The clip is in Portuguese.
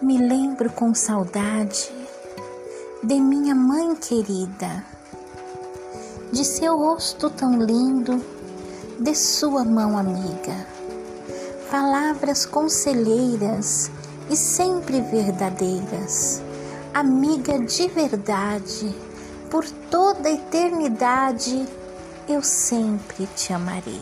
Me lembro com saudade de minha mãe querida, de seu rosto tão lindo, de sua mão amiga. Palavras conselheiras e sempre verdadeiras, amiga de verdade, por toda a eternidade eu sempre te amarei.